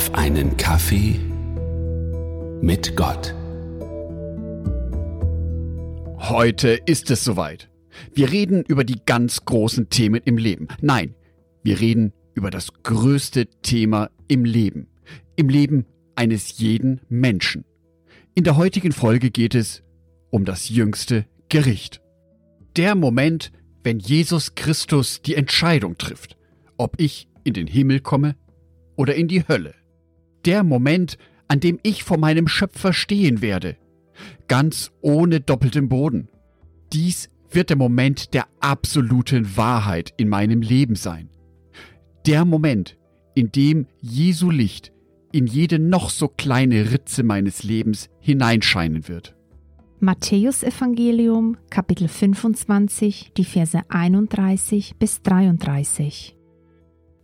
auf einen Kaffee mit Gott. Heute ist es soweit. Wir reden über die ganz großen Themen im Leben. Nein, wir reden über das größte Thema im Leben. Im Leben eines jeden Menschen. In der heutigen Folge geht es um das jüngste Gericht. Der Moment, wenn Jesus Christus die Entscheidung trifft, ob ich in den Himmel komme oder in die Hölle. Der Moment, an dem ich vor meinem Schöpfer stehen werde, ganz ohne doppeltem Boden. Dies wird der Moment der absoluten Wahrheit in meinem Leben sein. Der Moment, in dem Jesu Licht in jede noch so kleine Ritze meines Lebens hineinscheinen wird. Matthäus Evangelium Kapitel 25, die Verse 31 bis 33.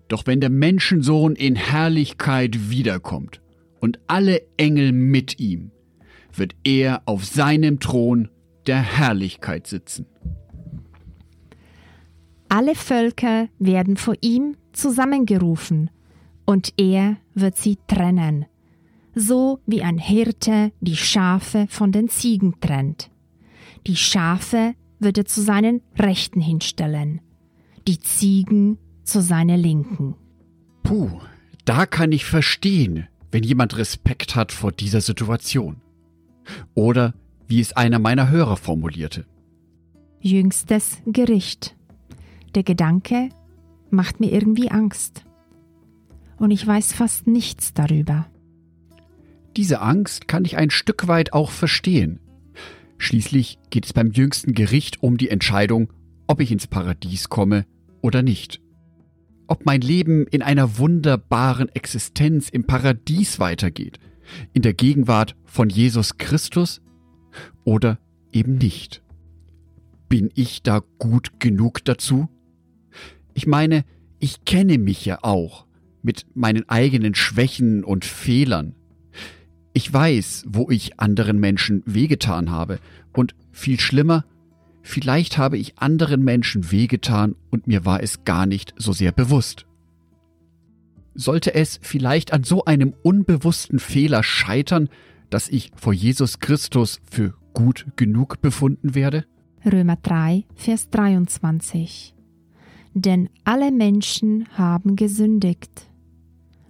Doch wenn der Menschensohn in Herrlichkeit wiederkommt und alle Engel mit ihm, wird er auf seinem Thron der Herrlichkeit sitzen. Alle Völker werden vor ihm zusammengerufen, und er wird sie trennen, so wie ein Hirte die Schafe von den Ziegen trennt. Die Schafe wird er zu seinen Rechten hinstellen, die Ziegen zu seiner Linken. Puh, da kann ich verstehen, wenn jemand Respekt hat vor dieser Situation. Oder wie es einer meiner Hörer formulierte. Jüngstes Gericht. Der Gedanke macht mir irgendwie Angst. Und ich weiß fast nichts darüber. Diese Angst kann ich ein Stück weit auch verstehen. Schließlich geht es beim jüngsten Gericht um die Entscheidung, ob ich ins Paradies komme oder nicht. Ob mein Leben in einer wunderbaren Existenz im Paradies weitergeht, in der Gegenwart von Jesus Christus oder eben nicht. Bin ich da gut genug dazu? Ich meine, ich kenne mich ja auch mit meinen eigenen Schwächen und Fehlern. Ich weiß, wo ich anderen Menschen wehgetan habe und viel schlimmer, vielleicht habe ich anderen Menschen wehgetan und mir war es gar nicht so sehr bewusst. Sollte es vielleicht an so einem unbewussten Fehler scheitern, dass ich vor Jesus Christus für gut genug befunden werde? Römer 3, Vers 23. Denn alle Menschen haben gesündigt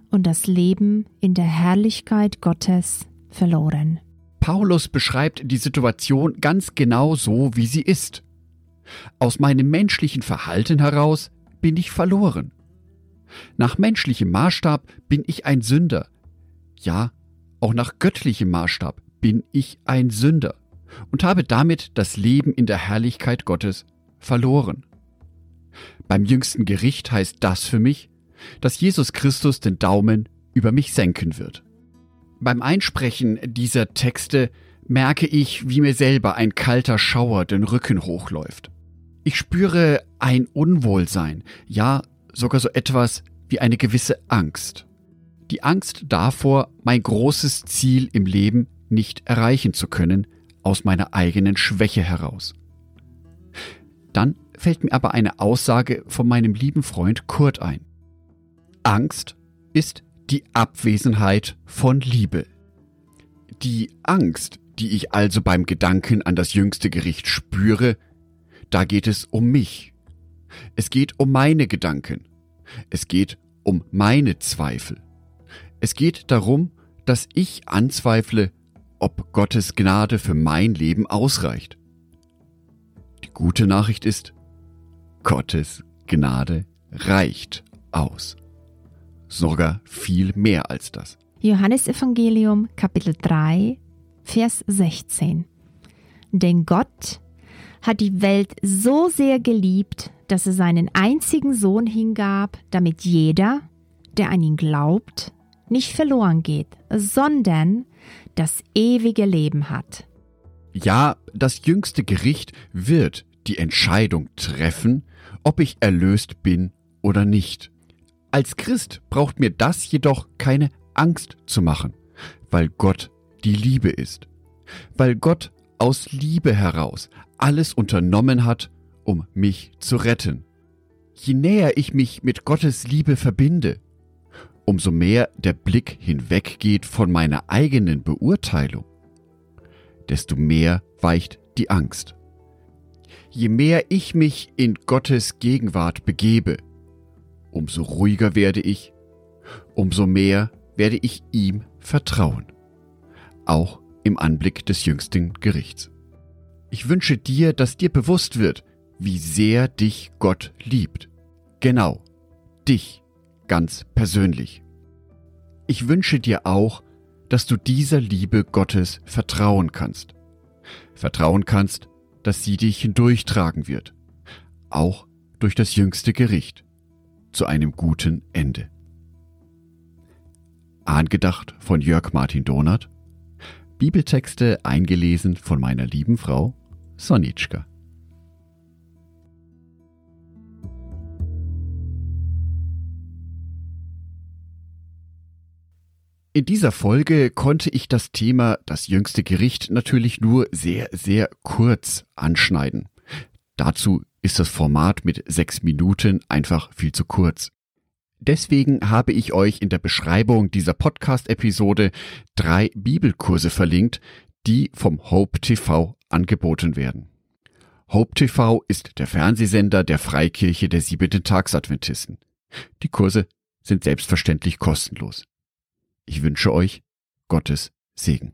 und das Leben in der Herrlichkeit Gottes verloren. Paulus beschreibt die Situation ganz genau so, wie sie ist. Aus meinem menschlichen Verhalten heraus bin ich verloren. Nach menschlichem Maßstab bin ich ein Sünder. Ja, auch nach göttlichem Maßstab bin ich ein Sünder und habe damit das Leben in der Herrlichkeit Gottes verloren. Beim jüngsten Gericht heißt das für mich, dass Jesus Christus den Daumen über mich senken wird. Beim Einsprechen dieser Texte merke ich, wie mir selber ein kalter Schauer den Rücken hochläuft. Ich spüre ein Unwohlsein, ja sogar so etwas wie eine gewisse Angst. Die Angst davor, mein großes Ziel im Leben nicht erreichen zu können, aus meiner eigenen Schwäche heraus. Dann fällt mir aber eine Aussage von meinem lieben Freund Kurt ein. Angst ist die Abwesenheit von Liebe. Die Angst, die ich also beim Gedanken an das jüngste Gericht spüre, da geht es um mich. Es geht um meine Gedanken. Es geht um meine Zweifel. Es geht darum, dass ich anzweifle, ob Gottes Gnade für mein Leben ausreicht. Die gute Nachricht ist, Gottes Gnade reicht aus. Sogar viel mehr als das. Johannes Evangelium Kapitel 3 Vers 16 Denn Gott hat die Welt so sehr geliebt, dass er seinen einzigen Sohn hingab, damit jeder, der an ihn glaubt, nicht verloren geht, sondern das ewige Leben hat. Ja, das jüngste Gericht wird die Entscheidung treffen, ob ich erlöst bin oder nicht. Als Christ braucht mir das jedoch keine Angst zu machen, weil Gott die Liebe ist, weil Gott aus Liebe heraus alles unternommen hat, um mich zu retten. Je näher ich mich mit Gottes Liebe verbinde, umso mehr der Blick hinweggeht von meiner eigenen Beurteilung, desto mehr weicht die Angst. Je mehr ich mich in Gottes Gegenwart begebe, umso ruhiger werde ich, umso mehr werde ich ihm vertrauen, auch im Anblick des jüngsten Gerichts. Ich wünsche dir, dass dir bewusst wird, wie sehr dich Gott liebt. Genau, dich ganz persönlich. Ich wünsche dir auch, dass du dieser Liebe Gottes vertrauen kannst. Vertrauen kannst, dass sie dich hindurchtragen wird, auch durch das jüngste Gericht, zu einem guten Ende. Angedacht von Jörg Martin Donath, Bibeltexte eingelesen von meiner lieben Frau Sonitschka. In dieser Folge konnte ich das Thema das jüngste Gericht natürlich nur sehr, sehr kurz anschneiden. Dazu ist das Format mit sechs Minuten einfach viel zu kurz. Deswegen habe ich euch in der Beschreibung dieser Podcast-Episode drei Bibelkurse verlinkt, die vom Hope TV angeboten werden. Hope TV ist der Fernsehsender der Freikirche der Siebenten Tagsadventisten. Die Kurse sind selbstverständlich kostenlos. Ich wünsche euch Gottes Segen.